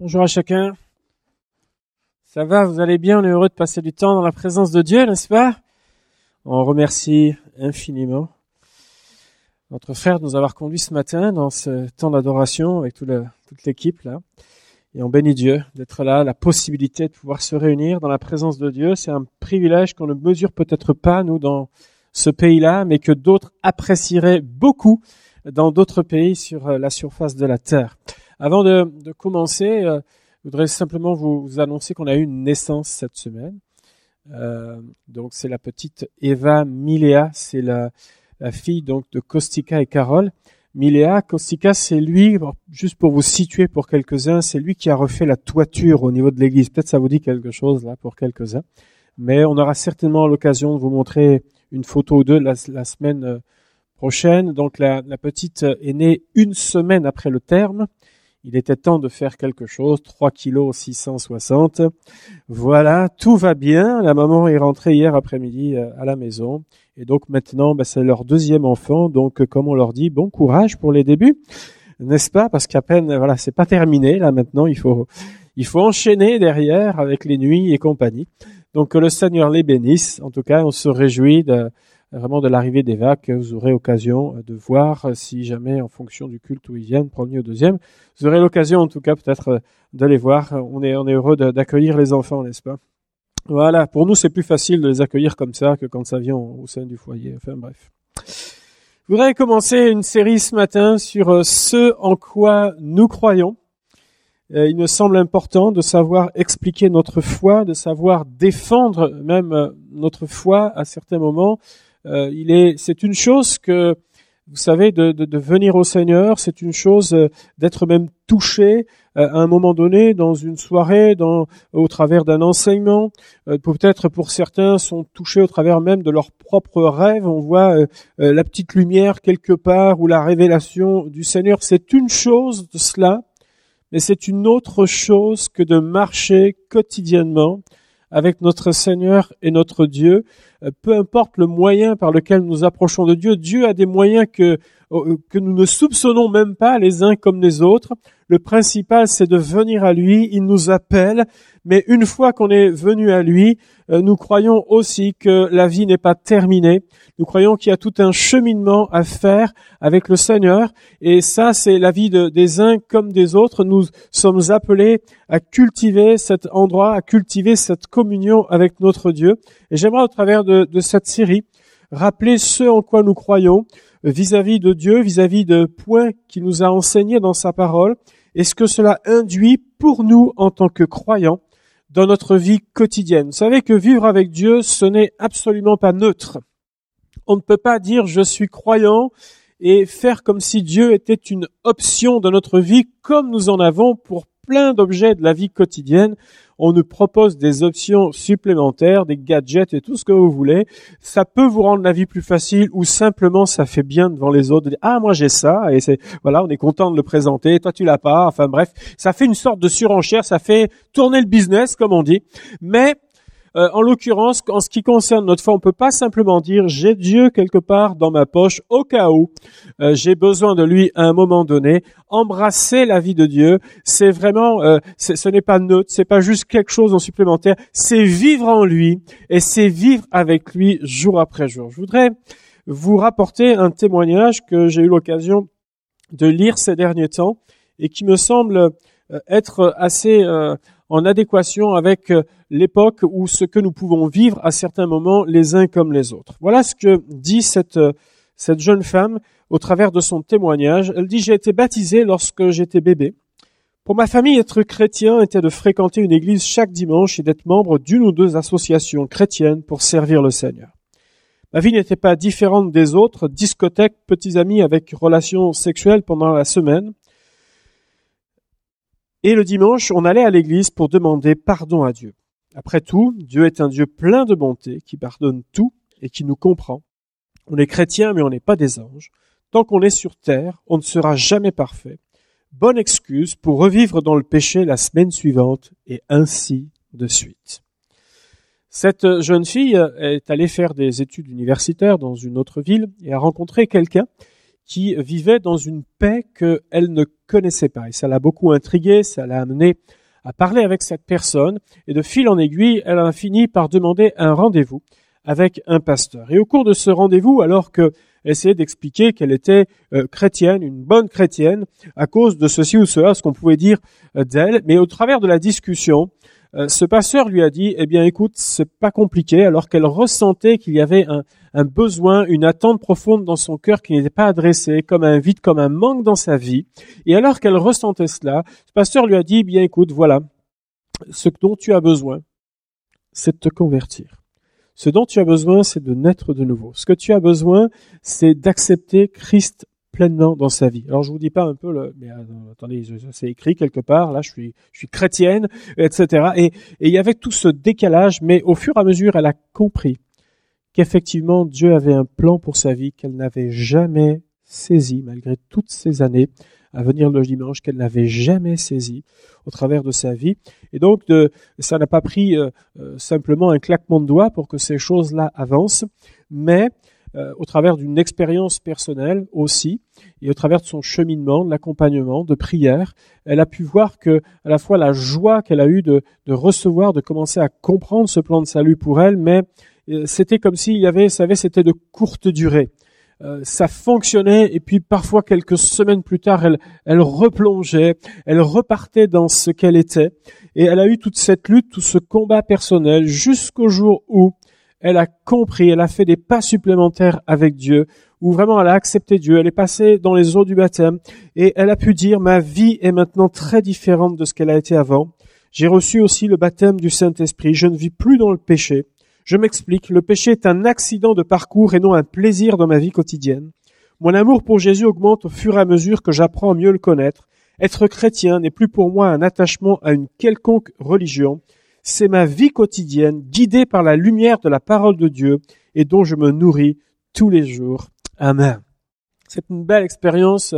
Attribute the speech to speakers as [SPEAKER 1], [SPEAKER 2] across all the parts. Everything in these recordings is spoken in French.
[SPEAKER 1] Bonjour à chacun. Ça va, vous allez bien, on est heureux de passer du temps dans la présence de Dieu, n'est-ce pas? On remercie infiniment notre frère de nous avoir conduits ce matin dans ce temps d'adoration avec toute l'équipe là. Et on bénit Dieu d'être là, la possibilité de pouvoir se réunir dans la présence de Dieu. C'est un privilège qu'on ne mesure peut-être pas, nous, dans ce pays-là, mais que d'autres apprécieraient beaucoup dans d'autres pays sur la surface de la terre. Avant de, commencer, euh, je voudrais simplement vous, annoncer qu'on a eu une naissance cette semaine. Euh, donc c'est la petite Eva Milea, c'est la, fille donc de Kostika et Carole. Milea, Kostika, c'est lui, juste pour vous situer pour quelques-uns, c'est lui qui a refait la toiture au niveau de l'église. Peut-être ça vous dit quelque chose là pour quelques-uns. Mais on aura certainement l'occasion de vous montrer une photo ou deux la, semaine euh, prochaine. Donc la, petite est née une semaine après le terme. Il était temps de faire quelque chose. 3 kilos 660. Voilà, tout va bien. La maman est rentrée hier après-midi euh, à la maison. Et donc maintenant, ben, c'est leur deuxième enfant. Donc, comme on leur dit, bon courage pour les débuts. N'est-ce pas? Parce qu'à peine, voilà, c'est pas terminé. Là, maintenant, il faut, il faut enchaîner derrière avec les nuits et compagnie. Donc, que le Seigneur les bénisse. En tout cas, on se réjouit de, vraiment de l'arrivée des que vous aurez occasion de voir si jamais en fonction du culte où ils viennent, premier ou deuxième, vous aurez l'occasion en tout cas peut-être de les voir. On est, on est heureux d'accueillir les enfants, n'est-ce pas? Voilà, pour nous c'est plus facile de les accueillir comme ça que quand ça vient au sein du foyer. Enfin bref. Je voudrais commencer une série ce matin sur ce en quoi nous croyons. Il me semble important de savoir expliquer notre foi, de savoir défendre même notre foi à certains moments, euh, il est, c'est une chose que vous savez, de, venir au Seigneur, c'est une chose euh, d'être même touché euh, à un moment donné dans une soirée, dans, au travers d'un enseignement. Peut-être pour certains sont touchés au travers même de leurs propres rêves. On voit la petite lumière quelque part ou la révélation du Seigneur. C'est une chose de cela, mais c'est une autre chose que de marcher quotidiennement avec notre Seigneur et notre Dieu, euh, peu importe le moyen par lequel nous approchons de Dieu, Dieu a des moyens que, que nous ne soupçonnons même pas les uns comme les autres. Le principal, c'est de venir à lui. Il nous appelle. Mais une fois qu'on est venu à lui, euh, nous croyons aussi que la vie n'est pas terminée. Nous croyons qu'il y a tout un cheminement à faire avec le Seigneur. Et ça, c'est la vie de, des uns comme des autres. Nous sommes appelés à cultiver cet endroit, à cultiver cette communion avec notre Dieu. Et j'aimerais, au travers de cette série, rappeler ce en quoi nous croyons vis-à-vis de Dieu, vis-à-vis de points qu'il nous a enseignés dans sa parole, et ce que cela induit pour nous en tant que croyants dans notre vie quotidienne? Vous savez que vivre avec Dieu, ce n'est absolument pas neutre. On ne peut pas dire je suis croyant et faire comme si Dieu était une option dans notre vie comme nous en avons pour plein d'objets de la vie quotidienne on nous propose des options supplémentaires, des gadgets et tout ce que vous voulez. Ça peut vous rendre la vie plus facile ou simplement ça fait bien devant les autres ah moi j'ai ça et c'est voilà on est content de le présenter, toi tu l'as pas. Enfin bref, ça fait une sorte de surenchère, ça fait tourner le business comme on dit. Mais euh, en l'occurrence, en ce qui concerne notre foi, on peut pas simplement dire j'ai Dieu quelque part dans ma poche au cas où euh, j'ai besoin de lui à un moment donné. Embrasser la vie de Dieu, c'est vraiment, euh, ce n'est pas neutre, c'est pas juste quelque chose en supplémentaire, c'est vivre en lui et c'est vivre avec lui jour après jour. Je voudrais vous rapporter un témoignage que j'ai eu l'occasion de lire ces derniers temps et qui me semble être assez en adéquation avec euh, l'époque ou ce que nous pouvons vivre à certains moments les uns comme les autres. Voilà ce que dit cette, euh, cette jeune femme au travers de son témoignage. Elle dit, j'ai été baptisée lorsque j'étais bébé. Pour ma famille, être chrétien était de fréquenter une église chaque dimanche et d'être membre d'une ou deux associations chrétiennes pour servir le Seigneur. Ma vie n'était pas différente des autres, discothèques, petits amis avec relations sexuelles pendant la semaine, et le dimanche, on allait à l'église pour demander pardon à Dieu. Après tout, Dieu est un Dieu plein de bonté qui pardonne tout et qui nous comprend. On est chrétien, mais on n'est pas des anges. Tant qu'on est sur terre, on ne sera jamais parfait. Bonne excuse pour revivre dans le péché la semaine suivante et ainsi de suite. Cette jeune fille est allée faire des études universitaires dans une autre ville et a rencontré quelqu'un qui vivait dans une paix qu'elle ne connaissait pas. Et ça l'a beaucoup intriguée, ça l'a amené à parler avec cette personne, et de fil en aiguille, elle a fini par demander un rendez-vous avec un pasteur. Et au cours de ce rendez-vous, alors que essayait d'expliquer qu'elle était euh, chrétienne, une bonne chrétienne, à cause de ceci ou cela, ce qu'on pouvait dire euh, d'elle. Mais au travers de la discussion, euh, ce pasteur lui a dit, eh bien écoute, c'est pas compliqué, alors qu'elle ressentait qu'il y avait un, un, besoin, une attente profonde dans son cœur qui n'était pas adressée, comme un vide, comme un manque dans sa vie. Et alors qu'elle ressentait cela, ce pasteur lui a dit, eh bien écoute, voilà, ce dont tu as besoin, c'est de te convertir. Ce dont tu as besoin, c'est de naître de nouveau. Ce que tu as besoin, c'est d'accepter Christ pleinement dans sa vie. Alors je vous dis pas un peu le, mais euh, attendez, c'est écrit quelque part. Là, je suis, je suis chrétienne, etc. Et, et il y avait tout ce décalage, mais au fur et à mesure, elle a compris qu'effectivement Dieu avait un plan pour sa vie qu'elle n'avait jamais saisi malgré toutes ces années à venir le dimanche qu'elle n'avait jamais saisi au travers de sa vie. Et donc, de, ça n'a pas pris euh, euh, simplement un claquement de doigts pour que ces choses-là avancent, mais euh, au travers d'une expérience personnelle aussi, et au travers de son cheminement, de l'accompagnement, de prière, elle a pu voir que à la fois la joie qu'elle a eue de, de recevoir, de commencer à comprendre ce plan de salut pour elle, mais c'était comme s'il y avait, savez, c'était de courte durée. Euh, ça fonctionnait et puis parfois quelques semaines plus tard, elle, elle replongeait, elle repartait dans ce qu'elle était et elle a eu toute cette lutte, tout ce combat personnel jusqu'au jour où elle a compris, elle a fait des pas supplémentaires avec Dieu, où vraiment elle a accepté Dieu, elle est passée dans les eaux du baptême et elle a pu dire ma vie est maintenant très différente de ce qu'elle a été avant. J'ai reçu aussi le baptême du Saint-Esprit, je ne vis plus dans le péché, je m'explique, le péché est un accident de parcours et non un plaisir dans ma vie quotidienne. Mon amour pour Jésus augmente au fur et à mesure que j'apprends à mieux le connaître. Être chrétien n'est plus pour moi un attachement à une quelconque religion, c'est ma vie quotidienne guidée par la lumière de la parole de Dieu et dont je me nourris tous les jours. Amen. C'est une belle expérience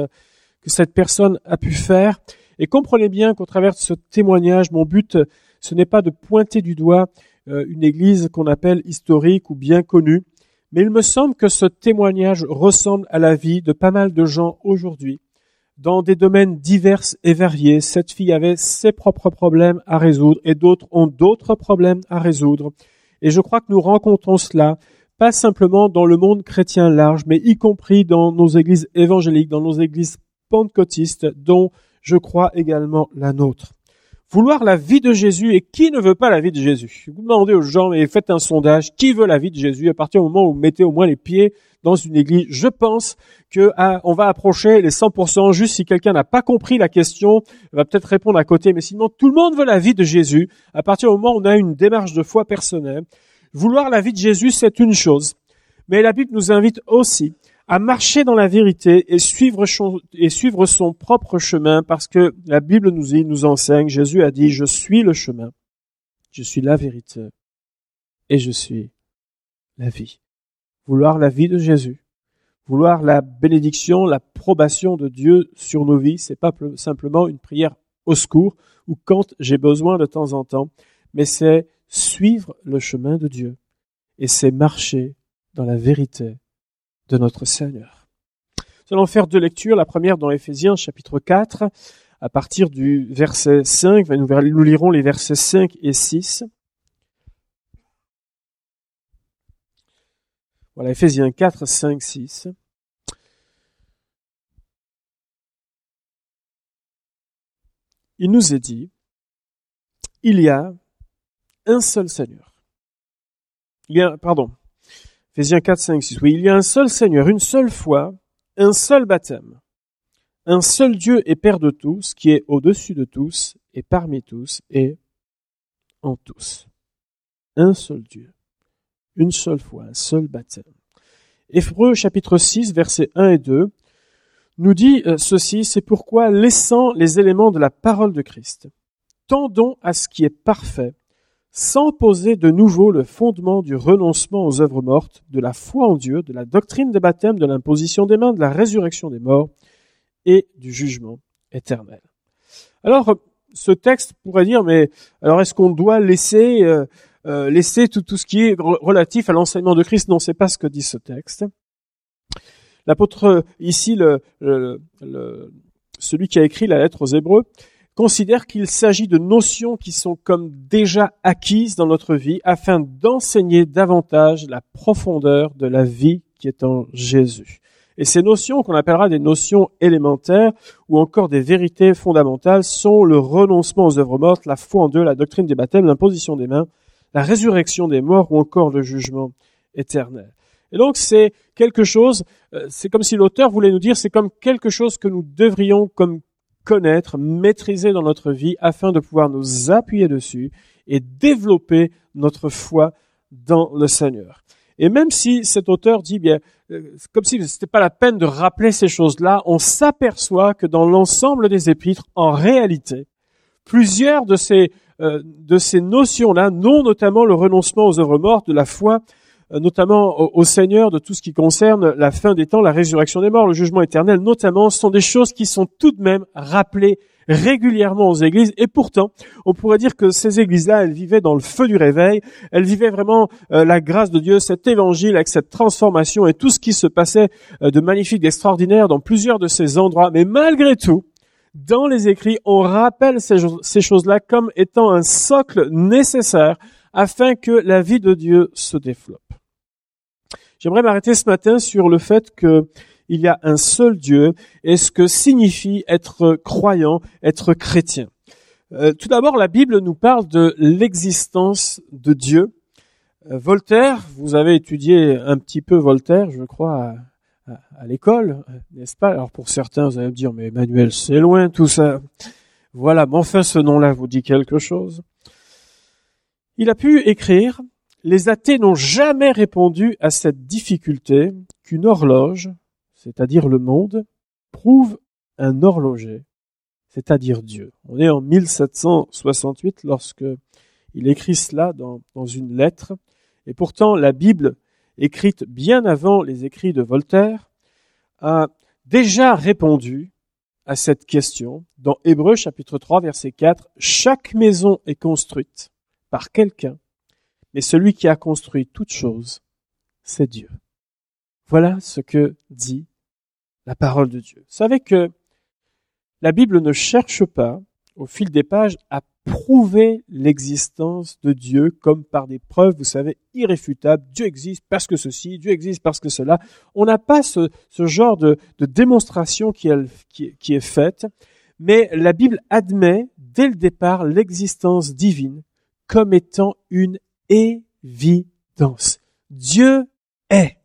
[SPEAKER 1] que cette personne a pu faire. Et comprenez bien qu'au travers de ce témoignage, mon but, ce n'est pas de pointer du doigt euh, une église qu'on appelle historique ou bien connue. Mais il me semble que ce témoignage ressemble à la vie de pas mal de gens aujourd'hui. Dans des domaines divers et variés, cette fille avait ses propres problèmes à résoudre et d'autres ont d'autres problèmes à résoudre. Et je crois que nous rencontrons cela pas simplement dans le monde chrétien large, mais y compris dans nos églises évangéliques, dans nos églises pentecôtistes, dont je crois également la nôtre. Vouloir la vie de Jésus et qui ne veut pas la vie de Jésus? Vous demandez aux gens, mais faites un sondage, qui veut la vie de Jésus? À partir du moment où vous mettez au moins les pieds dans une église, je pense que ah, on va approcher les 100%. Juste si quelqu'un n'a pas compris la question, va peut-être répondre à côté. Mais sinon, tout le monde veut la vie de Jésus. À partir du moment où on a une démarche de foi personnelle, vouloir la vie de Jésus, c'est une chose. Mais la Bible nous invite aussi à marcher dans la vérité et suivre, et suivre son propre chemin parce que la Bible nous, nous enseigne, Jésus a dit, je suis le chemin, je suis la vérité et je suis la vie. Vouloir la vie de Jésus, vouloir la bénédiction, l'approbation de Dieu sur nos vies, c'est pas simplement une prière au secours ou quand j'ai besoin de temps en temps, mais c'est suivre le chemin de Dieu et c'est marcher dans la vérité de notre Seigneur. Nous allons faire deux lectures. La première dans Éphésiens chapitre 4, à partir du verset 5. Nous lirons les versets 5 et 6. Voilà, Éphésiens 4, 5, 6. Il nous est dit, il y a un seul Seigneur. Il y a, pardon, Ephésiens 4, 5, 6. Oui, il y a un seul Seigneur, une seule foi, un seul baptême, un seul Dieu et Père de tous, qui est au-dessus de tous et parmi tous et en tous. Un seul Dieu, une seule foi, un seul baptême. Hébreux chapitre 6, versets 1 et 2 nous dit euh, ceci, c'est pourquoi, laissant les éléments de la parole de Christ, tendons à ce qui est parfait, sans poser de nouveau le fondement du renoncement aux œuvres mortes, de la foi en Dieu, de la doctrine des baptêmes, de l'imposition des mains, de la résurrection des morts et du jugement éternel. Alors, ce texte pourrait dire, mais alors est-ce qu'on doit laisser euh, euh, laisser tout, ce qui est relatif à l'enseignement de Christ Non, c'est pas ce que dit ce texte. l'apôtre ici, celui qui a écrit la lettre aux Hébreux, considère qu'il s'agit de notions qui sont comme déjà acquises dans notre vie afin d'enseigner davantage la profondeur de la vie qui est en Jésus. Et ces notions qu'on appellera des notions élémentaires ou encore des vérités fondamentales sont le renoncement aux œuvres mortes, la foi en Dieu, la doctrine des baptêmes, l'imposition des mains, la résurrection des morts ou encore le jugement éternel. Et donc c'est quelque chose, euh, c'est comme si l'auteur voulait nous dire, c'est comme quelque chose que nous devrions comme connaître, maîtriser dans notre vie afin de pouvoir nous appuyer dessus et développer notre foi dans le Seigneur. Et même si cet auteur dit bien, euh, comme si ce n'était pas la peine de rappeler ces choses-là, on s'aperçoit que dans l'ensemble des épîtres, en réalité, plusieurs de ces de ces notions-là, non notamment le renoncement aux œuvres mortes, de la foi, euh, notamment au, Seigneur, de tout ce qui concerne la fin des temps, la résurrection des morts, le jugement éternel, notamment, sont des choses qui sont tout de même rappelées régulièrement aux églises. Et pourtant, on pourrait dire que ces églises-là, elles vivaient dans le feu du réveil. Elles vivaient vraiment euh, la grâce de Dieu, cet évangile avec cette transformation et tout ce qui se passait euh, de magnifique, d'extraordinaire dans plusieurs de ces endroits. Mais malgré tout, dans les écrits, on rappelle ces, choses-là comme étant un socle nécessaire afin que la vie de Dieu se développe. J'aimerais m'arrêter ce matin sur le fait qu'il y a un seul Dieu et ce que signifie être croyant, être chrétien. Euh, tout d'abord, la Bible nous parle de l'existence de Dieu. Euh, Voltaire, vous avez étudié un petit peu Voltaire, je crois, à, à l'école, n'est-ce pas? Alors pour certains, vous allez me dire, mais Emmanuel, c'est loin tout ça. Voilà, mais enfin ce nom-là vous dit quelque chose. Il a pu écrire les athées n'ont jamais répondu à cette difficulté qu'une horloge, c'est-à-dire le monde, prouve un horloger, c'est-à-dire Dieu. On est en 1768 lorsque il écrit cela dans, dans une lettre, et pourtant la Bible, écrite bien avant les écrits de Voltaire, a déjà répondu à cette question dans Hébreu chapitre 3 verset 4. Chaque maison est construite par quelqu'un mais celui qui a construit toute chose, c'est Dieu. Voilà ce que dit la parole de Dieu. Vous savez que la Bible ne cherche pas, au fil des pages, à prouver l'existence de Dieu comme par des preuves, vous savez, irréfutables. Dieu existe parce que ceci, Dieu existe parce que cela. On n'a pas ce, genre de, démonstration qui est faite, mais la Bible admet dès le départ l'existence divine comme étant une évidence. Dieu est.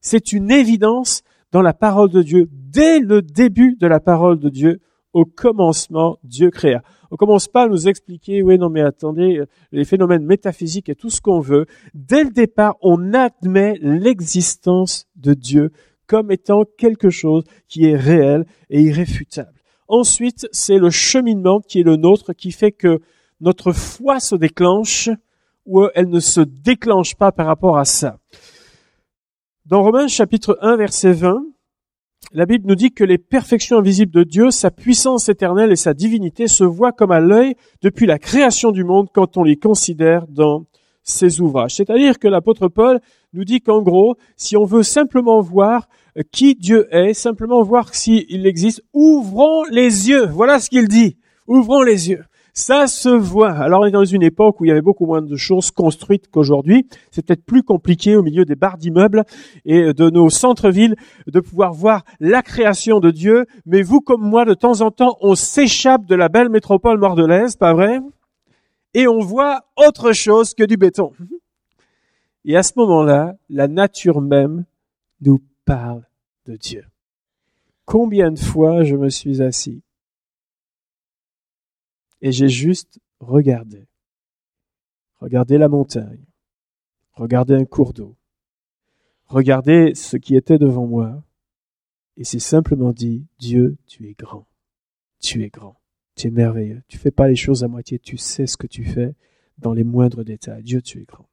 [SPEAKER 1] C'est une évidence dans la parole de Dieu. Dès le début de la parole de Dieu, au commencement, Dieu créa. On commence pas à nous expliquer, oui, non, mais attendez, euh, les phénomènes métaphysiques et tout ce qu'on veut. Dès le départ, on admet l'existence de Dieu comme étant quelque chose qui est réel et irréfutable. Ensuite, c'est le cheminement qui est le nôtre qui fait que notre foi se déclenche ou elle ne se déclenche pas par rapport à ça. Dans Romains chapitre 1 verset 20, la Bible nous dit que les perfections invisibles de Dieu, sa puissance éternelle et sa divinité se voient comme à l'œil depuis la création du monde quand on les considère dans ses ouvrages. C'est-à-dire que l'apôtre Paul nous dit qu'en gros, si on veut simplement voir qui Dieu est, simplement voir s'il existe, ouvrons les yeux. Voilà ce qu'il dit. Ouvrons les yeux. Ça se voit. Alors on est dans une époque où il y avait beaucoup moins de choses construites qu'aujourd'hui. C'est peut-être plus compliqué au milieu des barres d'immeubles et de nos centres-villes de pouvoir voir la création de Dieu. Mais vous comme moi, de temps en temps, on s'échappe de la belle métropole mordelaise, pas vrai? Et on voit autre chose que du béton. Et à ce moment-là, la nature même nous parle de Dieu. Combien de fois je me suis assis et j'ai juste regardé. Regardé la montagne, regardé un cours d'eau, regardé ce qui était devant moi, et c'est simplement dit, Dieu, tu es grand, tu es grand, tu es merveilleux, tu fais pas les choses à moitié, tu sais ce que tu fais dans les moindres détails. Dieu, tu es grand.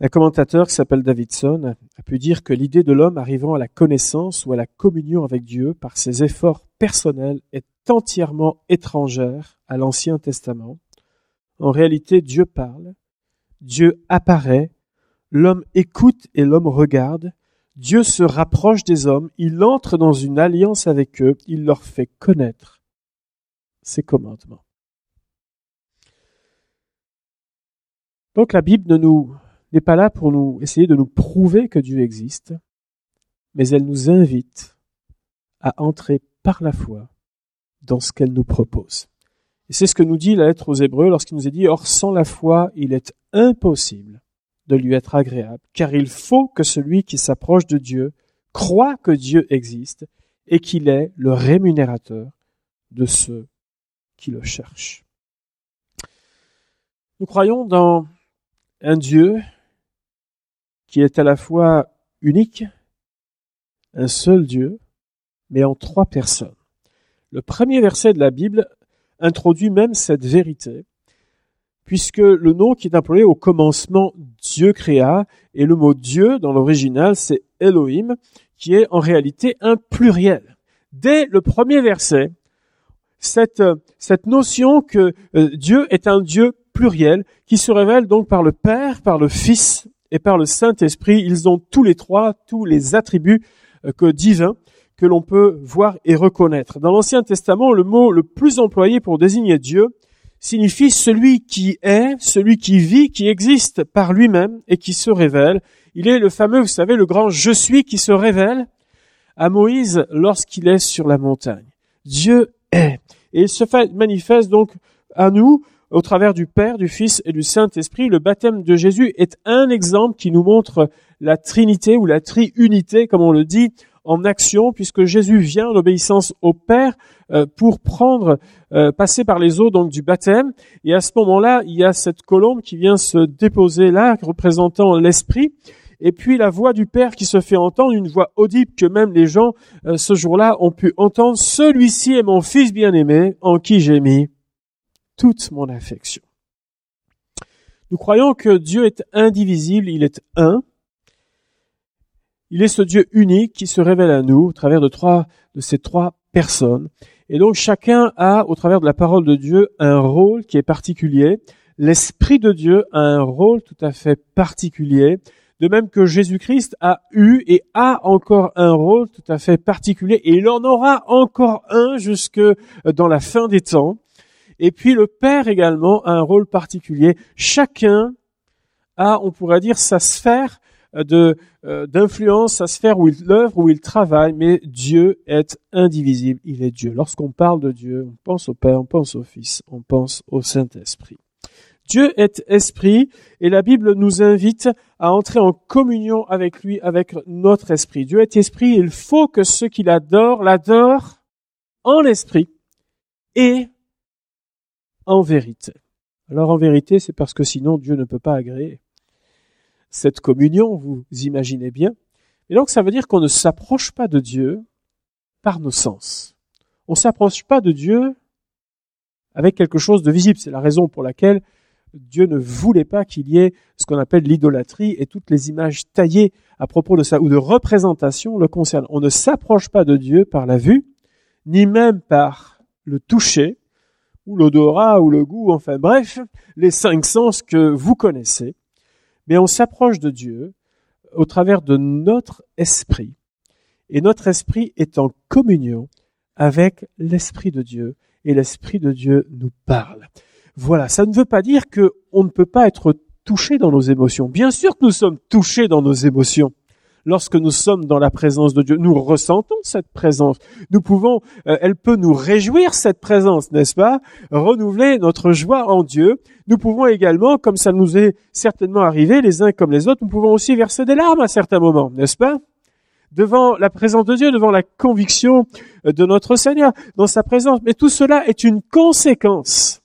[SPEAKER 1] Un commentateur qui s'appelle Davidson a pu dire que l'idée de l'homme arrivant à la connaissance ou à la communion avec Dieu par ses efforts personnels est entièrement étrangère à l'Ancien Testament. En réalité, Dieu parle, Dieu apparaît, l'homme écoute et l'homme regarde. Dieu se rapproche des hommes, il entre dans une alliance avec eux, il leur fait connaître ses commandements. Donc la Bible ne nous n'est pas là pour nous essayer de nous prouver que Dieu existe, mais elle nous invite à entrer par la foi dans ce qu'elle nous propose. Et c'est ce que nous dit la lettre aux Hébreux lorsqu'il nous est dit, Or sans la foi, il est impossible de lui être agréable, car il faut que celui qui s'approche de Dieu croit que Dieu existe et qu'il est le rémunérateur de ceux qui le cherchent. Nous croyons dans un Dieu qui est à la fois unique, un seul Dieu, mais en trois personnes. Le premier verset de la Bible introduit même cette vérité, puisque le nom qui est employé au commencement Dieu créa, et le mot Dieu dans l'original c'est Elohim, qui est en réalité un pluriel. Dès le premier verset, cette, cette notion que euh, Dieu est un Dieu pluriel qui se révèle donc par le Père, par le Fils et par le Saint-Esprit. Ils ont tous les trois, tous les attributs euh, que divins que l'on peut voir et reconnaître. Dans l'Ancien Testament, le mot le plus employé pour désigner Dieu signifie celui qui est, celui qui vit, qui existe par lui-même et qui se révèle. Il est le fameux, vous savez, le grand je suis qui se révèle à Moïse lorsqu'il est sur la montagne. Dieu est. Et il se fait manifeste donc à nous au travers du Père, du Fils et du Saint-Esprit. Le baptême de Jésus est un exemple qui nous montre la Trinité ou la Triunité, comme on le dit, en action, puisque Jésus vient en obéissance au Père euh, pour prendre, euh, passer par les eaux donc du baptême. Et à ce moment-là, il y a cette colombe qui vient se déposer là, représentant l'Esprit. Et puis la voix du Père qui se fait entendre, une voix audible que même les gens euh, ce jour-là ont pu entendre. Celui-ci est mon Fils bien-aimé, en qui j'ai mis toute mon affection. Nous croyons que Dieu est indivisible, il est un. Il est ce Dieu unique qui se révèle à nous au travers de ces trois personnes. Et donc chacun a, au travers de la parole de Dieu, un rôle qui est particulier. L'Esprit de Dieu a un rôle tout à fait particulier. De même que Jésus-Christ a eu et a encore un rôle tout à fait particulier et il en aura encore un jusque dans la fin des temps. Et puis le Père également a un rôle particulier. Chacun a, on pourrait dire, sa sphère de euh, d'influence, sa sphère où il œuvre, où il travaille, mais Dieu est indivisible, il est Dieu. Lorsqu'on parle de Dieu, on pense au Père, on pense au Fils, on pense au Saint-Esprit. Dieu est esprit et la Bible nous invite à entrer en communion avec lui, avec notre esprit. Dieu est esprit, il faut que ceux qui l'adorent l'adorent en l'esprit et en vérité. Alors en vérité, c'est parce que sinon Dieu ne peut pas agréer cette communion, vous imaginez bien. Et donc ça veut dire qu'on ne s'approche pas de Dieu par nos sens. On ne s'approche pas de Dieu avec quelque chose de visible. C'est la raison pour laquelle Dieu ne voulait pas qu'il y ait ce qu'on appelle l'idolâtrie et toutes les images taillées à propos de ça ou de représentation le concernent. On ne s'approche pas de Dieu par la vue, ni même par le toucher, ou l'odorat ou le goût, enfin bref, les cinq sens que vous connaissez, mais on s'approche de Dieu au travers de notre esprit. Et notre esprit est en communion avec l'esprit de Dieu et l'esprit de Dieu nous parle. Voilà, ça ne veut pas dire que on ne peut pas être touché dans nos émotions. Bien sûr que nous sommes touchés dans nos émotions lorsque nous sommes dans la présence de Dieu. Nous ressentons cette présence. Nous pouvons, euh, elle peut nous réjouir cette présence, n'est-ce pas? Renouveler notre joie en Dieu. Nous pouvons également, comme ça nous est certainement arrivé, les uns comme les autres, nous pouvons aussi verser des larmes à certains moments, n'est-ce pas? Devant la présence de Dieu, devant la conviction euh, de notre Seigneur, dans sa présence. Mais tout cela est une conséquence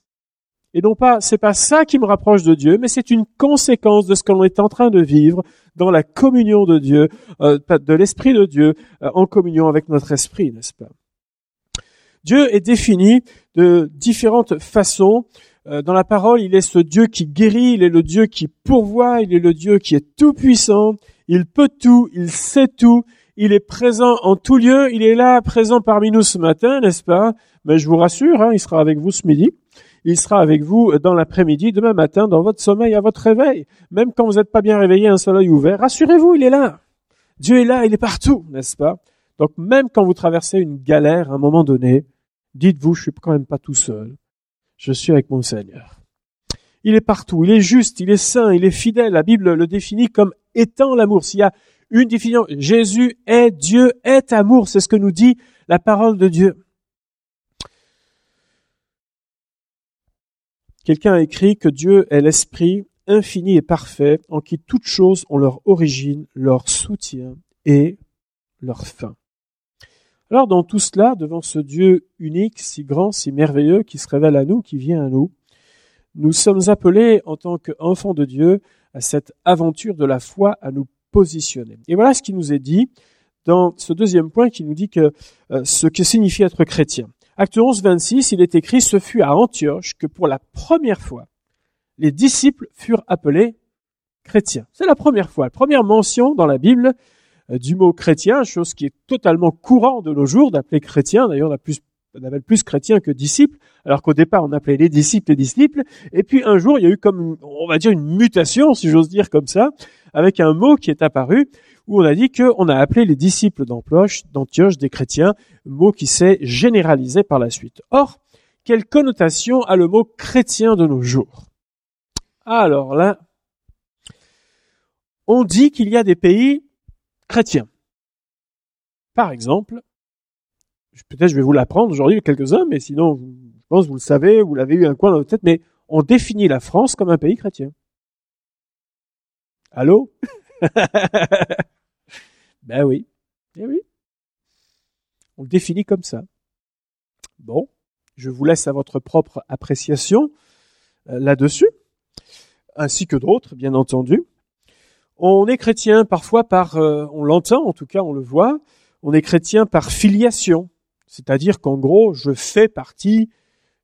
[SPEAKER 1] et non pas, c'est pas ça qui me rapproche de Dieu, mais c'est une conséquence de ce qu'on est en train de vivre dans la communion de Dieu, euh, de l'Esprit de Dieu, euh, en communion avec notre esprit, n'est-ce pas? Dieu est défini de différentes façons. Euh, dans la parole, il est ce Dieu qui guérit, il est le Dieu qui pourvoit, il est le Dieu qui est tout puissant, il peut tout, il sait tout, il est présent en tout lieu, il est là, présent parmi nous ce matin, n'est-ce pas? Mais je vous rassure, hein, il sera avec vous ce midi. Il sera avec vous dans l'après-midi, demain matin, dans votre sommeil, à votre réveil. Même quand vous n'êtes pas bien réveillé, un seul œil ouvert, rassurez-vous, il est là. Dieu est là, il est partout, n'est-ce pas? Donc même quand vous traversez une galère à un moment donné, dites-vous, je suis quand même pas tout seul. Je suis avec mon Seigneur. Il est partout, il est juste, il est saint, il est fidèle. La Bible le définit comme étant l'amour. S'il y a une définition, Jésus est Dieu, est amour, c'est ce que nous dit la parole de Dieu. Quelqu'un a écrit que Dieu est l'esprit infini et parfait en qui toutes choses ont leur origine, leur soutien et leur fin. Alors dans tout cela, devant ce Dieu unique, si grand, si merveilleux, qui se révèle à nous, qui vient à nous, nous sommes appelés en tant qu'enfants de Dieu à cette aventure de la foi, à nous positionner. Et voilà ce qui nous est dit dans ce deuxième point qui nous dit euh, ce que signifie être chrétien. Acte 11, 26, il est écrit, ce fut à Antioche que pour la première fois, les disciples furent appelés chrétiens. C'est la première fois, la première mention dans la Bible euh, du mot chrétien, chose qui est totalement courant de nos jours d'appeler chrétien. D'ailleurs, on, plus, on appelle plus chrétien que disciple, alors qu'au départ, on appelait les disciples les disciples. Et puis un jour, il y a eu comme, on va dire, une mutation, si j'ose dire comme ça, avec un mot qui est apparu où on a dit qu'on a appelé les disciples d'Antioche des chrétiens, mot qui s'est généralisé par la suite. Or, quelle connotation a le mot chrétien de nos jours? Alors là, on dit qu'il y a des pays chrétiens. Par exemple, peut-être je vais vous l'apprendre aujourd'hui quelques-uns, mais sinon, je pense que vous le savez, vous l'avez eu un coin dans votre tête, mais on définit la France comme un pays chrétien. Allô? Ben oui. Eh oui. On le définit comme ça. Bon, je vous laisse à votre propre appréciation euh, là-dessus, ainsi que d'autres, bien entendu. On est chrétien parfois par, euh, on l'entend en tout cas, on le voit, on est chrétien par filiation, c'est-à-dire qu'en gros, je fais partie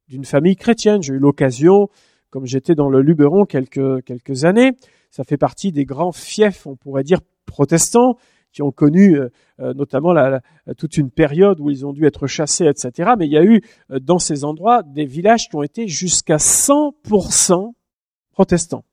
[SPEAKER 1] d'une famille chrétienne. J'ai eu l'occasion, comme j'étais dans le Luberon quelques, quelques années, ça fait partie des grands fiefs, on pourrait dire, protestants, qui ont connu euh, euh, notamment toute une période où ils ont dû être chassés, etc. Mais il y a eu dans ces endroits des villages qui ont été jusqu'à 100% protestants.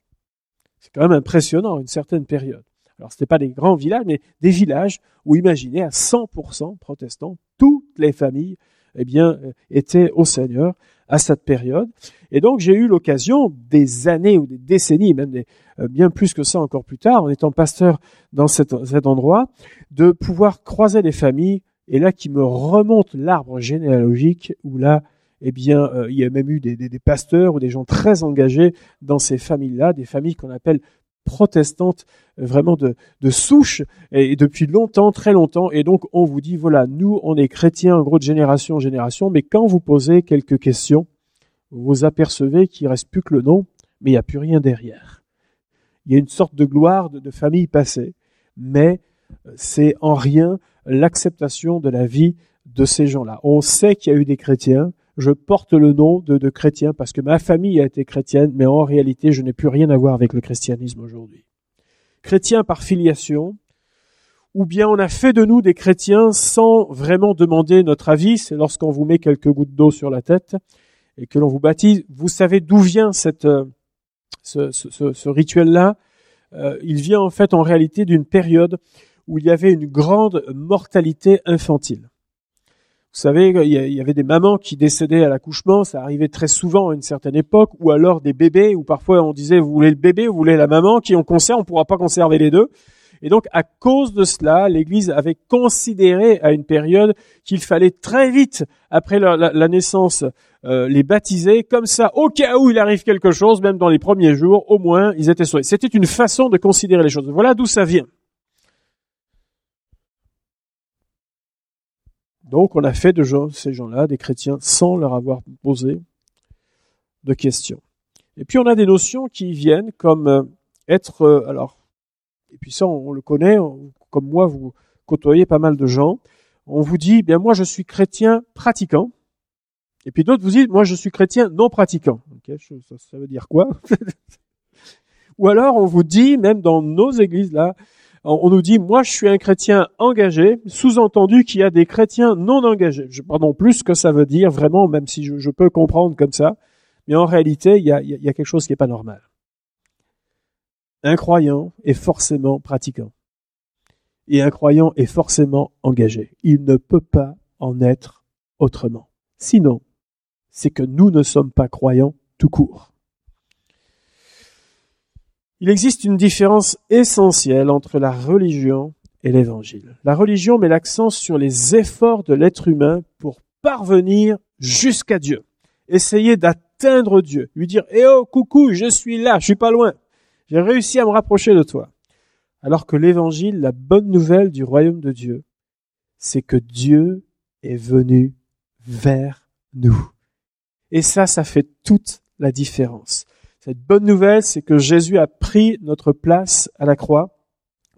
[SPEAKER 1] C'est quand même impressionnant, une certaine période. Alors, ce n'était pas des grands villages, mais des villages où, imaginez, à 100% protestants, toutes les familles, eh bien, euh, étaient au Seigneur à cette période. Et donc, j'ai eu l'occasion, des années ou des décennies, même des, euh, bien plus que ça encore plus tard, en étant pasteur dans cet, cet endroit, de pouvoir croiser des familles, et là, qui me remonte l'arbre généalogique, où là, eh bien, euh, il y a même eu des, des, pasteurs ou des gens très engagés dans ces familles-là, des familles qu'on appelle protestantes, euh, vraiment de, souche, et, depuis longtemps, très longtemps. Et donc, on vous dit, voilà, nous, on est chrétiens, en gros, de génération en génération, mais quand vous posez quelques questions, vous apercevez qu'il reste plus que le nom, mais il n'y a plus rien derrière. Il y a une sorte de gloire de, de famille passée, mais euh, c'est en rien l'acceptation de la vie de ces gens-là. On sait qu'il y a eu des chrétiens, je porte le nom de, chrétien parce que ma famille a été chrétienne, mais en réalité, je n'ai plus rien à voir avec le christianisme aujourd'hui. Chrétien par filiation, ou bien on a fait de nous des chrétiens sans vraiment demander notre avis, c'est lorsqu'on vous met quelques gouttes d'eau sur la tête et que l'on vous baptise. Vous savez d'où vient euh, ce rituel-là? Euh, Il vient en fait en réalité d'une période où il y avait une grande mortalité infantile. Vous savez, il y avait des mamans qui décédaient à l'accouchement, ça arrivait très souvent à une certaine époque, ou alors des bébés, où parfois on disait, vous voulez le bébé, vous voulez la maman, qui on conserve, on ne pourra pas conserver les deux. Et donc, à cause de cela, l'Église avait considéré à une période qu'il fallait très vite, après la, naissance, euh, les baptiser, comme ça, au cas où il arrive quelque chose, même dans les premiers jours, au moins, ils étaient sauvés. C'était une façon de considérer les choses. Voilà d'où ça vient. Donc on a fait de ces gens-là des chrétiens sans leur avoir posé de questions. Et puis on a des notions qui viennent comme euh, être, euh, alors, et puis ça on, le connaît, comme moi vous côtoyez pas mal de gens, on vous dit, bien moi je suis chrétien pratiquant, et puis d'autres vous disent, moi je suis chrétien non pratiquant. ça, ça veut dire quoi? Ou alors on vous dit, même dans nos églises là, on nous dit, moi je suis un chrétien engagé, sous-entendu qu'il y a des chrétiens non engagés. Je ne sais pas non plus ce que ça veut dire vraiment, même si je, peux comprendre comme ça. mais en réalité, il y a, quelque chose qui n'est pas normal. Un croyant est forcément pratiquant. Et un croyant est forcément engagé. Il ne peut pas en être autrement. Sinon, c'est que nous ne sommes pas croyants tout court. Il existe une différence essentielle entre la religion et l'évangile. La religion met l'accent sur les efforts de l'être humain pour parvenir jusqu'à Dieu. Essayer d'atteindre Dieu. Lui dire, eh oh, coucou, je suis là, je suis pas loin. J'ai réussi à me rapprocher de toi. Alors que l'évangile, la bonne nouvelle du royaume de Dieu, c'est que Dieu est venu vers nous. Et ça, ça fait toute la différence. Cette bonne nouvelle, c'est que Jésus a pris notre place à la croix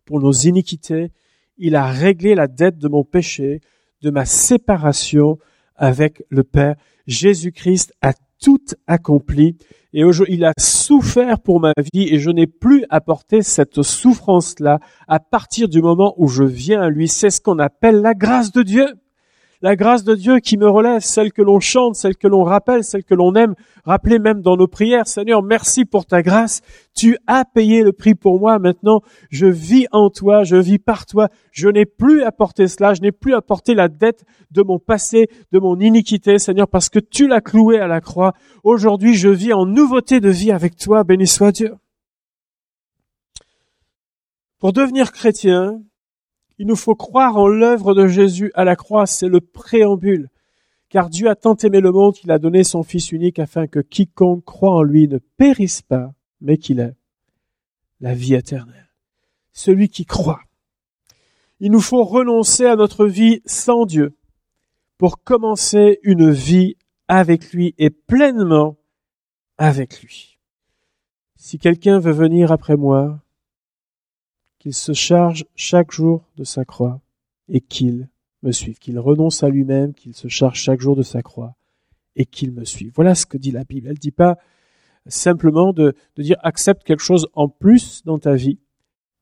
[SPEAKER 1] pour nos iniquités. Il a réglé la dette de mon péché, de ma séparation avec le Père. Jésus-Christ a tout accompli et il a souffert pour ma vie et je n'ai plus à porter cette souffrance-là à partir du moment où je viens à lui. C'est ce qu'on appelle la grâce de Dieu la grâce de Dieu qui me relève, celle que l'on chante, celle que l'on rappelle, celle que l'on aime, rappeler même dans nos prières. Seigneur, merci pour ta grâce. Tu as payé le prix pour moi. Maintenant, je vis en toi, je vis par toi. Je n'ai plus à porter cela, je n'ai plus à porter la dette de mon passé, de mon iniquité, Seigneur, parce que tu l'as cloué à la croix. Aujourd'hui, je vis en nouveauté de vie avec toi. Béni soit Dieu. Pour devenir chrétien, il nous faut croire en l'œuvre de Jésus à la croix, c'est le préambule. Car Dieu a tant aimé le monde qu'il a donné son Fils unique afin que quiconque croit en lui ne périsse pas, mais qu'il ait la vie éternelle. Celui qui croit. Il nous faut renoncer à notre vie sans Dieu pour commencer une vie avec lui et pleinement avec lui. Si quelqu'un veut venir après moi, qu'il se charge chaque jour de sa croix et qu'il me suive, qu'il renonce à lui-même, qu'il se charge chaque jour de sa croix et qu'il me suive. Voilà ce que dit la Bible. Elle ne dit pas simplement de, de dire accepte quelque chose en plus dans ta vie,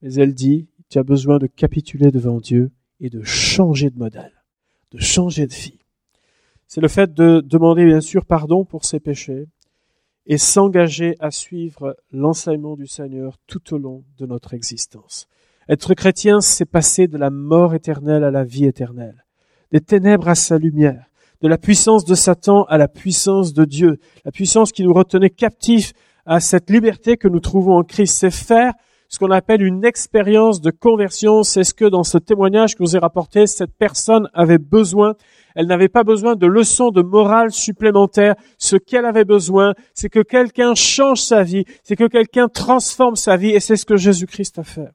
[SPEAKER 1] mais elle dit tu as besoin de capituler devant Dieu et de changer de modèle, de changer de vie. C'est le fait de demander bien sûr pardon pour ses péchés et s'engager à suivre l'enseignement du Seigneur tout au long de notre existence. Être chrétien, c'est passer de la mort éternelle à la vie éternelle, des ténèbres à sa lumière, de la puissance de Satan à la puissance de Dieu, la puissance qui nous retenait captifs à cette liberté que nous trouvons en Christ. C'est faire ce qu'on appelle une expérience de conversion. C'est ce que dans ce témoignage que vous ai rapporté, cette personne avait besoin. Elle n'avait pas besoin de leçons de morale supplémentaires. Ce qu'elle avait besoin, c'est que quelqu'un change sa vie, c'est que quelqu'un transforme sa vie, et c'est ce que Jésus-Christ a fait.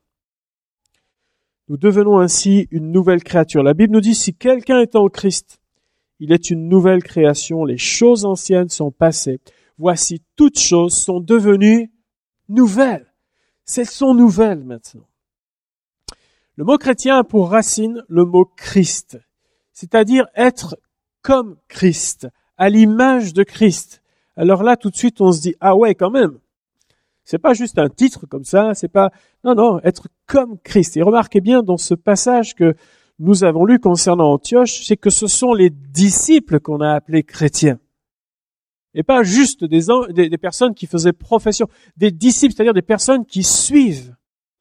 [SPEAKER 1] Nous devenons ainsi une nouvelle créature. La Bible nous dit si quelqu'un est en Christ, il est une nouvelle création. Les choses anciennes sont passées. Voici toutes choses sont devenues nouvelles. Elles sont nouvelles maintenant. Le mot chrétien a pour racine le mot Christ, c'est-à-dire être comme Christ, à l'image de Christ. Alors là, tout de suite, on se dit, ah ouais, quand même. C'est pas juste un titre comme ça, c'est pas, non, non, être comme Christ. Et remarquez bien dans ce passage que nous avons lu concernant Antioche, c'est que ce sont les disciples qu'on a appelés chrétiens. Et pas juste des, des, personnes qui faisaient profession, des disciples, c'est-à-dire des personnes qui suivent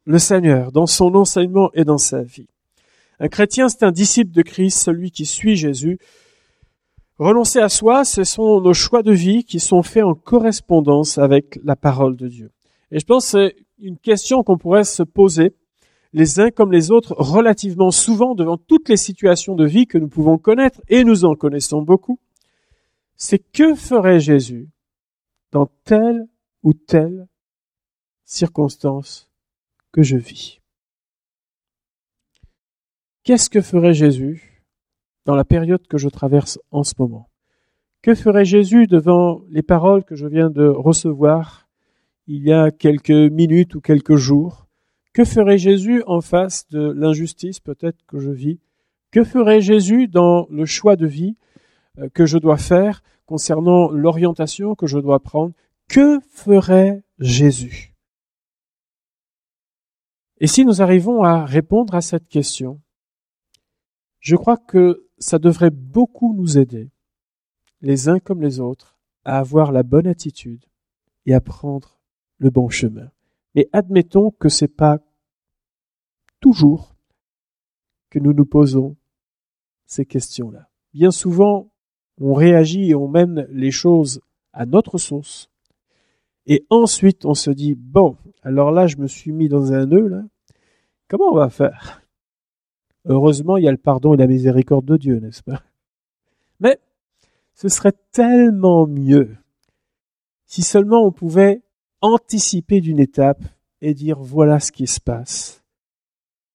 [SPEAKER 1] le Seigneur dans son enseignement et dans sa vie. Un chrétien, c'est un disciple de Christ, celui qui suit Jésus. Renoncer à soi, ce sont nos choix de vie qui sont faits en correspondance avec la parole de Dieu. Et je pense que c'est une question qu'on pourrait se poser les uns comme les autres relativement souvent devant toutes les situations de vie que nous pouvons connaître, et nous en connaissons beaucoup. C'est que ferait Jésus dans telle ou telle circonstance que je vis? Qu'est-ce que ferait Jésus dans la période que je traverse en ce moment? Que ferait Jésus devant les paroles que je viens de recevoir il y a quelques minutes ou quelques jours. Que ferait Jésus en face de l'injustice peut-être que je vis? Que ferait Jésus dans le choix de vie euh, que je dois faire concernant l'orientation que je dois prendre? Que ferait Jésus? Et si nous arrivons à répondre à cette question, je crois que ça devrait beaucoup nous aider, les uns comme les autres, à avoir la bonne attitude et à prendre le bon chemin. Mais admettons que c'est pas toujours que nous nous posons ces questions-là. Bien souvent, on réagit et on mène les choses à notre sauce. Et ensuite, on se dit, bon, alors là, je me suis mis dans un nœud, là. Comment on va faire? Heureusement, il y a le pardon et la miséricorde de Dieu, n'est-ce pas? Mais, ce serait tellement mieux si seulement on pouvait anticiper d'une étape et dire voilà ce qui se passe.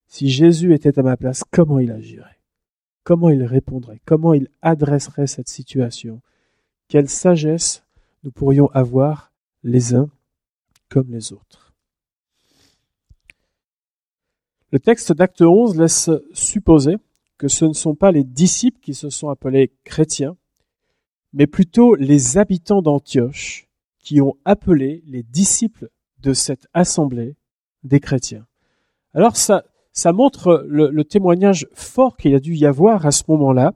[SPEAKER 1] Si Jésus était à ma place, comment il agirait? Comment il répondrait? Comment il adresserait cette situation? Quelle sagesse nous pourrions avoir les uns comme les autres? Le texte d'acte 11 laisse supposer que ce ne sont pas les disciples qui se sont appelés chrétiens, mais plutôt les habitants d'Antioche qui ont appelé les disciples de cette assemblée des chrétiens. Alors ça, montre le, témoignage fort qu'il a dû y avoir à ce moment-là.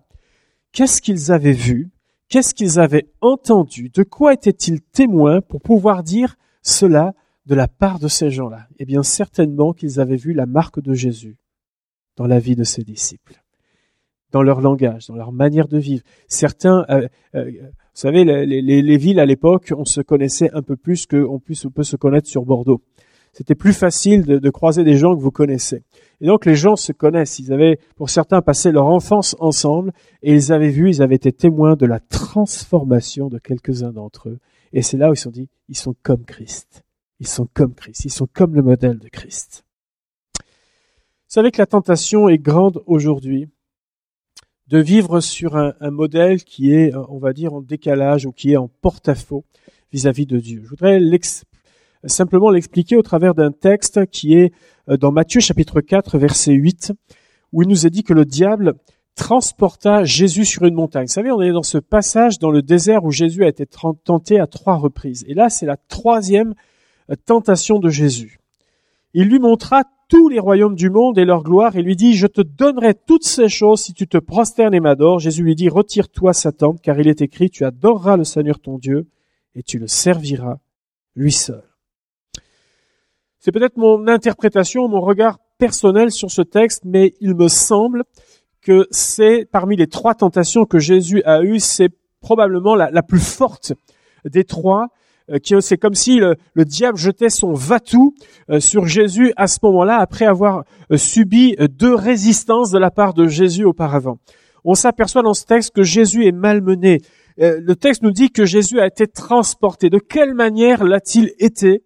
[SPEAKER 1] Qu'est-ce qu'ils avaient vu? Qu'est-ce qu'ils avaient entendu? De quoi étaient-ils témoins pour pouvoir dire cela de la part de ces gens-là? Eh bien, certainement qu'ils avaient vu la marque de Jésus dans la vie de ses disciples, dans leur langage, dans leur manière de vivre. Certains, euh, euh, savez, les, les, villes à l'époque, on se connaissait un peu plus qu'on peut se connaître sur Bordeaux c'était plus facile de, de, croiser des gens que vous connaissez. Et donc les gens se connaissent. Ils avaient, pour certains, passé leur enfance ensemble et ils avaient vu, ils avaient été témoins de la transformation de quelques-uns d'entre eux. Et c'est là où ils se sont dit, ils sont comme Christ. Ils sont comme Christ. Ils sont comme le modèle de Christ. Vous savez que la tentation est grande aujourd'hui de vivre sur un, modèle qui est, on va dire, en décalage ou qui est en porte-à-faux vis-à-vis de Dieu. Je voudrais simplement l'expliquer au travers d'un texte qui est euh, dans Matthieu chapitre 4 verset 8 où il nous est dit que le diable transporta Jésus sur une montagne. Vous savez, on est dans ce passage dans le désert où Jésus a été tenté à trois reprises. Et là, c'est la troisième euh, tentation de Jésus. Il lui montra tous les royaumes du monde et leur gloire et lui dit, je te donnerai toutes ces choses si tu te prosternes et m'adores. Jésus lui dit, retire-toi Satan, car il est écrit, tu adoreras le Seigneur ton Dieu et tu le serviras lui seul. C'est peut-être mon interprétation, mon regard personnel sur ce texte, mais il me semble que c'est parmi les trois tentations que Jésus a eues, c'est probablement la, plus forte des trois. Euh, c'est comme si le, diable jetait son va-tout euh, sur Jésus à ce moment-là, après avoir euh, subi deux résistances de la part de Jésus auparavant. On s'aperçoit dans ce texte que Jésus est malmené. Le texte nous dit que Jésus a été transporté. De quelle manière l'a-t-il été?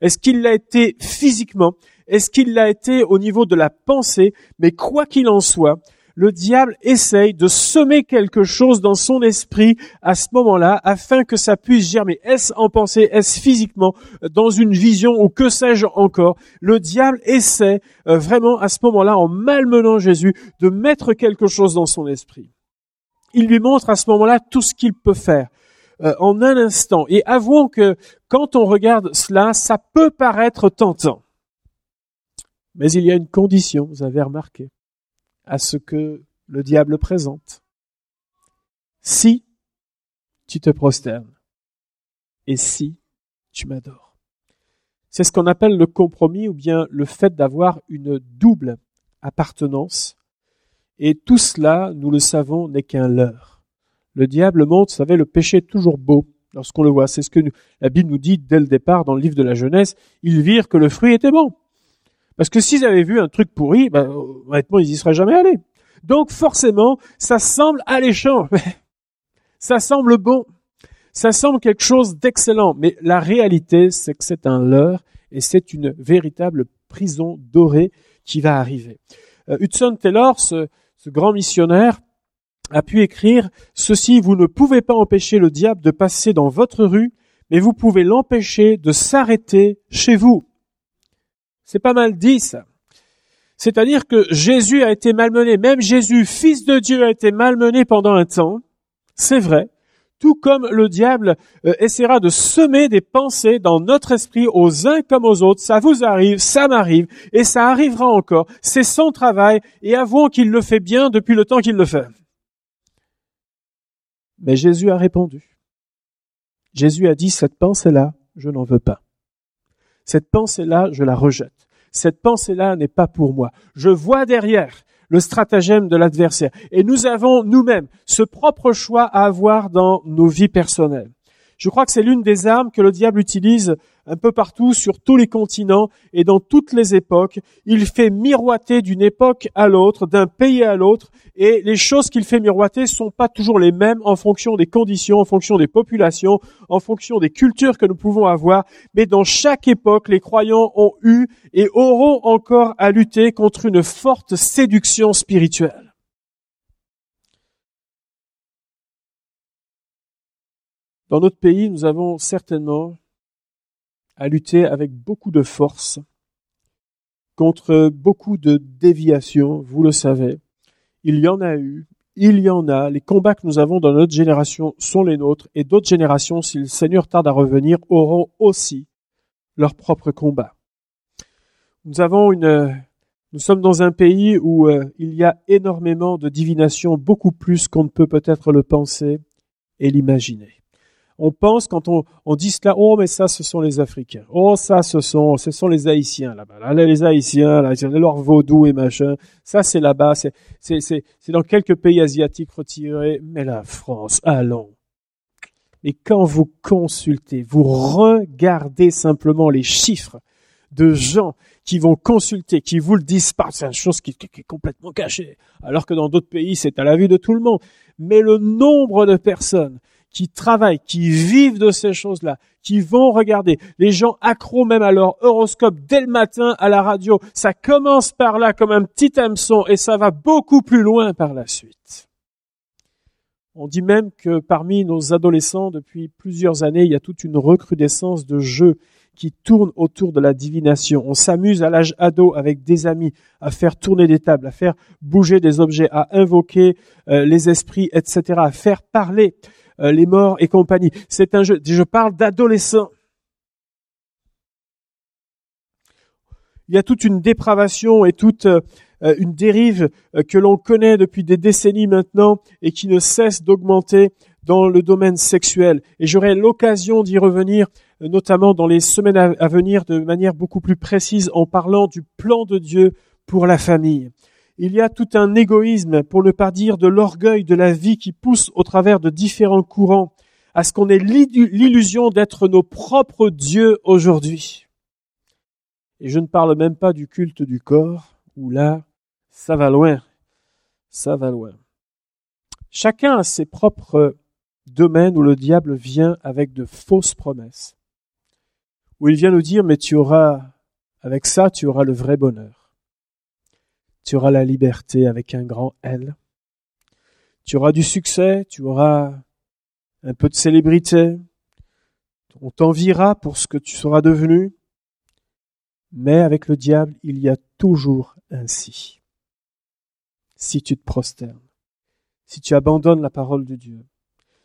[SPEAKER 1] Est-ce qu'il l'a été physiquement? Est-ce qu'il l'a été au niveau de la pensée? Mais quoi qu'il en soit, le diable essaye de semer quelque chose dans son esprit à ce moment-là afin que ça puisse germer. Est-ce en pensée, est-ce physiquement, dans une vision ou que sais-je encore? Le diable essaie euh, vraiment à ce moment-là, en malmenant Jésus, de mettre quelque chose dans son esprit. Il lui montre à ce moment-là tout ce qu'il peut faire. Euh, en un instant. Et avouons que quand on regarde cela, ça peut paraître tentant. Mais il y a une condition, vous avez remarqué, à ce que le diable présente. Si tu te prosternes et si tu m'adores. C'est ce qu'on appelle le compromis ou bien le fait d'avoir une double appartenance. Et tout cela, nous le savons, n'est qu'un leurre. Le diable montre, vous savez, le péché est toujours beau lorsqu'on le voit. C'est ce que la Bible nous dit dès le départ dans le livre de la jeunesse. Ils virent que le fruit était bon. Parce que s'ils avaient vu un truc pourri, ben, honnêtement, ils y seraient jamais allés. Donc forcément, ça semble alléchant. ça semble bon. Ça semble quelque chose d'excellent. Mais la réalité, c'est que c'est un leurre et c'est une véritable prison dorée qui va arriver. Euh, Hudson Taylor, ce grand missionnaire, a pu écrire Ceci, vous ne pouvez pas empêcher le diable de passer dans votre rue, mais vous pouvez l'empêcher de s'arrêter chez vous. C'est pas mal dit ça. C'est-à-dire que Jésus a été malmené, même Jésus, fils de Dieu, a été malmené pendant un temps, c'est vrai, tout comme le diable euh, essaiera de semer des pensées dans notre esprit aux uns comme aux autres. Ça vous arrive, ça m'arrive, et ça arrivera encore. C'est son travail, et avouons qu'il le fait bien depuis le temps qu'il le fait. Mais Jésus a répondu. Jésus a dit, cette pensée-là, je n'en veux pas. Cette pensée-là, je la rejette. Cette pensée-là n'est pas pour moi. Je vois derrière le stratagème de l'adversaire. Et nous avons nous-mêmes ce propre choix à avoir dans nos vies personnelles. Je crois que c'est l'une des armes que le diable utilise un peu partout, sur tous les continents et dans toutes les époques. Il fait miroiter d'une époque à l'autre, d'un pays à l'autre, et les choses qu'il fait miroiter sont pas toujours les mêmes en fonction des conditions, en fonction des populations, en fonction des cultures que nous pouvons avoir, mais dans chaque époque, les croyants ont eu et auront encore à lutter contre une forte séduction spirituelle. Dans notre pays, nous avons certainement à lutter avec beaucoup de force contre beaucoup de déviations, vous le savez. Il y en a eu, il y en a. Les combats que nous avons dans notre génération sont les nôtres et d'autres générations, si le Seigneur tarde à revenir, auront aussi leurs propres combats. Nous sommes dans un pays où euh, il y a énormément de divination, beaucoup plus qu'on ne peut peut-être le penser et l'imaginer on pense quand on, dit cela, oh mais ça ce sont les Africains, oh ça ce sont ce sont les Haïtiens là-bas, là, les Haïtiens, là, leur vaudou et machin, ça c'est là-bas, c'est dans quelques pays asiatiques retirés, mais la France, allons. Et quand vous consultez, vous regardez simplement les chiffres de gens qui vont consulter, qui vous le disent c'est une chose qui, qui est complètement cachée, alors que dans d'autres pays c'est à la vue de tout le monde. Mais le nombre de personnes qui travaillent, qui vivent de ces choses-là, qui vont regarder. Les gens accros même à leur horoscope dès le matin à la radio. Ça commence par là comme un petit hameçon et ça va beaucoup plus loin par la suite. On dit même que parmi nos adolescents, depuis plusieurs années, il y a toute une recrudescence de jeux qui tournent autour de la divination. On s'amuse à l'âge ado avec des amis à faire tourner des tables, à faire bouger des objets, à invoquer euh, les esprits, etc., à faire parler euh, les morts et compagnie. C'est un jeu. Je parle d'adolescents. Il y a toute une dépravation et toute euh, une dérive euh, que l'on connaît depuis des décennies maintenant et qui ne cesse d'augmenter dans le domaine sexuel. Et j'aurai l'occasion d'y revenir, notamment dans les semaines à venir, de manière beaucoup plus précise en parlant du plan de Dieu pour la famille il y a tout un égoïsme, pour ne pas dire de l'orgueil de la vie qui pousse au travers de différents courants à ce qu'on ait l'illusion d'être nos propres dieux aujourd'hui. Et je ne parle même pas du culte du corps, où là, ça va loin. Ça va loin. Chacun a ses propres domaines où le diable vient avec de fausses promesses. Où il vient nous dire, mais tu auras, avec ça, tu auras le vrai bonheur. Tu auras la liberté avec un grand L. Tu auras du succès, tu auras un peu de célébrité. On t'enviera pour ce que tu seras devenu. Mais avec le diable, il y a toujours ainsi. Si tu te prosternes, si tu abandonnes la parole de Dieu,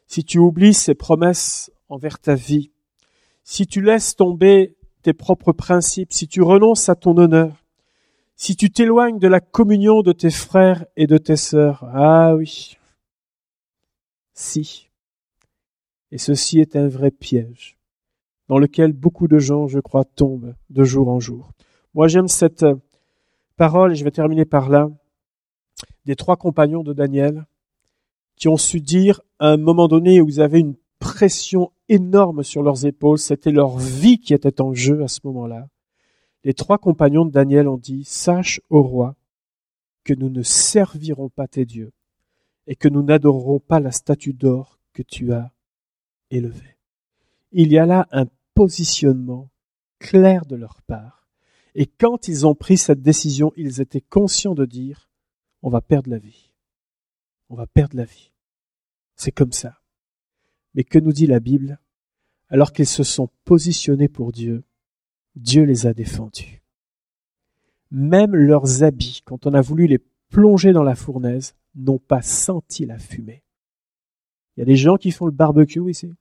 [SPEAKER 1] si tu oublies ses promesses envers ta vie, si tu laisses tomber tes propres principes, si tu renonces à ton honneur, si tu t'éloignes de la communion de tes frères et de tes sœurs, ah oui, si. Et ceci est un vrai piège dans lequel beaucoup de gens, je crois, tombent de jour en jour. Moi, j'aime cette parole, et je vais terminer par là, des trois compagnons de Daniel, qui ont su dire à un moment donné où ils avaient une pression énorme sur leurs épaules, c'était leur vie qui était en jeu à ce moment-là. Les trois compagnons de Daniel ont dit, Sache, ô roi, que nous ne servirons pas tes dieux, et que nous n'adorerons pas la statue d'or que tu as élevée. Il y a là un positionnement clair de leur part. Et quand ils ont pris cette décision, ils étaient conscients de dire, on va perdre la vie. On va perdre la vie. C'est comme ça. Mais que nous dit la Bible? Alors qu'ils se sont positionnés pour Dieu, Dieu les a défendus. Même leurs habits, quand on a voulu les plonger dans la fournaise, n'ont pas senti la fumée. Il y a des gens qui font le barbecue ici.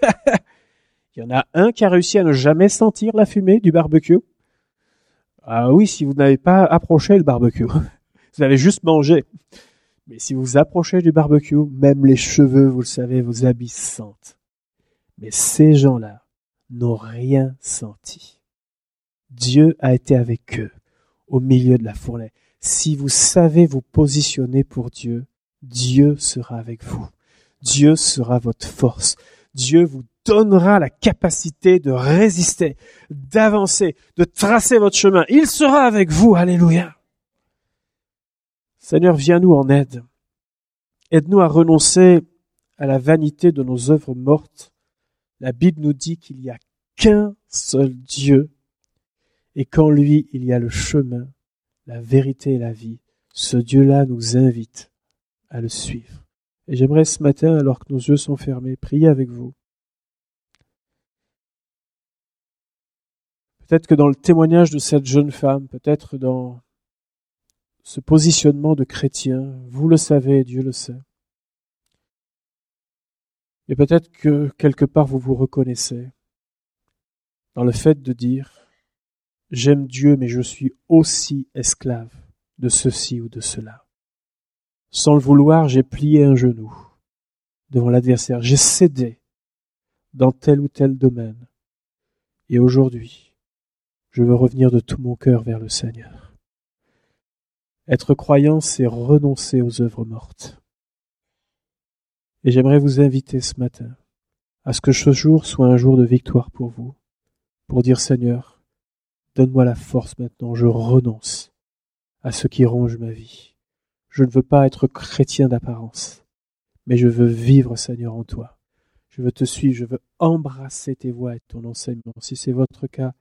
[SPEAKER 1] Il y en a un qui a réussi à ne jamais sentir la fumée du barbecue. Ah oui, si vous n'avez pas approché le barbecue. Vous avez juste mangé. Mais si vous approchez du barbecue, même les cheveux, vous le savez, vos habits sentent. Mais ces gens-là n'ont rien senti. Dieu a été avec eux au milieu de la fournaise. Si vous savez vous positionner pour Dieu, Dieu sera avec vous. Dieu sera votre force. Dieu vous donnera la capacité de résister, d'avancer, de tracer votre chemin. Il sera avec vous. Alléluia. Seigneur, viens-nous en aide. Aide-nous à renoncer à la vanité de nos œuvres mortes. La Bible nous dit qu'il n'y a qu'un seul Dieu et qu'en lui il y a le chemin, la vérité et la vie. Ce Dieu-là nous invite à le suivre. Et j'aimerais ce matin, alors que nos yeux sont fermés, prier avec vous. Peut-être que dans le témoignage de cette jeune femme, peut-être dans ce positionnement de chrétien, vous le savez, Dieu le sait. Et peut-être que quelque part vous vous reconnaissez dans le fait de dire J'aime Dieu, mais je suis aussi esclave de ceci ou de cela. Sans le vouloir, j'ai plié un genou devant l'adversaire. J'ai cédé dans tel ou tel domaine. Et aujourd'hui, je veux revenir de tout mon cœur vers le Seigneur. Être croyant, c'est renoncer aux œuvres mortes. Et j'aimerais vous inviter ce matin à ce que ce jour soit un jour de victoire pour vous, pour dire Seigneur, donne-moi la force maintenant, je renonce à ce qui ronge ma vie. Je ne veux pas être chrétien d'apparence, mais je veux vivre Seigneur en toi. Je veux te suivre, je veux embrasser tes voies et ton enseignement. Si c'est votre cas,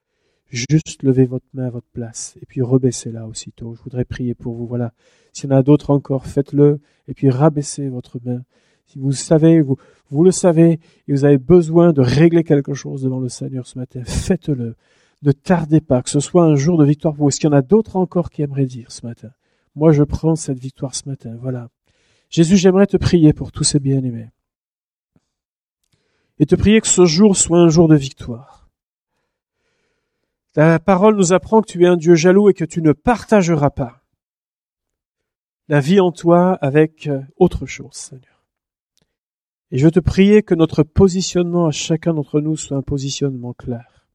[SPEAKER 1] juste levez votre main à votre place et puis rebaissez-la aussitôt. Je voudrais prier pour vous. Voilà. S'il y en a d'autres encore, faites-le et puis rabaissez votre main si vous savez, vous, le savez, et vous avez besoin de régler quelque chose devant le Seigneur ce matin, faites-le. Ne tardez pas, que ce soit un jour de victoire pour vous. Est-ce qu'il y en a d'autres encore qui aimeraient dire ce matin? Moi, je prends cette victoire ce matin. Voilà. Jésus, j'aimerais te prier pour tous ces bien-aimés. Et te prier que ce jour soit un jour de victoire. Ta parole nous apprend que tu es un Dieu jaloux et que tu ne partageras pas la vie en toi avec autre chose, Seigneur. Et je veux te prier que notre positionnement à chacun d'entre nous soit un positionnement clair.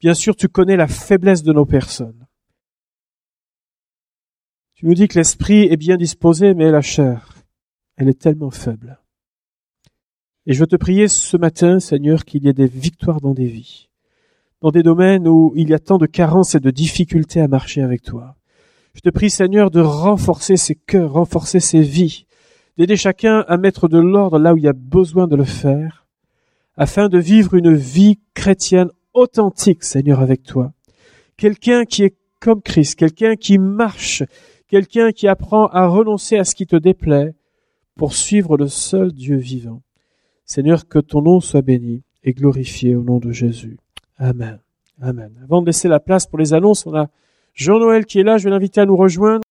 [SPEAKER 1] Bien sûr, tu connais la faiblesse de nos personnes. Tu nous dis que l'esprit est bien disposé, mais la chair, elle est tellement faible. Et je veux te prier ce matin, Seigneur, qu'il y ait des victoires dans des vies, dans des domaines où il y a tant de carences et de difficultés à marcher avec toi. Je te prie, Seigneur, de renforcer ces cœurs, renforcer ces vies, d'aider chacun à mettre de l'ordre là où il y a besoin de le faire, afin de vivre une vie chrétienne authentique, Seigneur, avec toi. Quelqu'un qui est comme Christ, quelqu'un qui marche, quelqu'un qui apprend à renoncer à ce qui te déplaît pour suivre le seul Dieu vivant. Seigneur, que ton nom soit béni et glorifié au nom de Jésus. Amen. Amen. Avant de laisser la place pour les annonces, on a Jean-Noël qui est là, je vais l'inviter à nous rejoindre.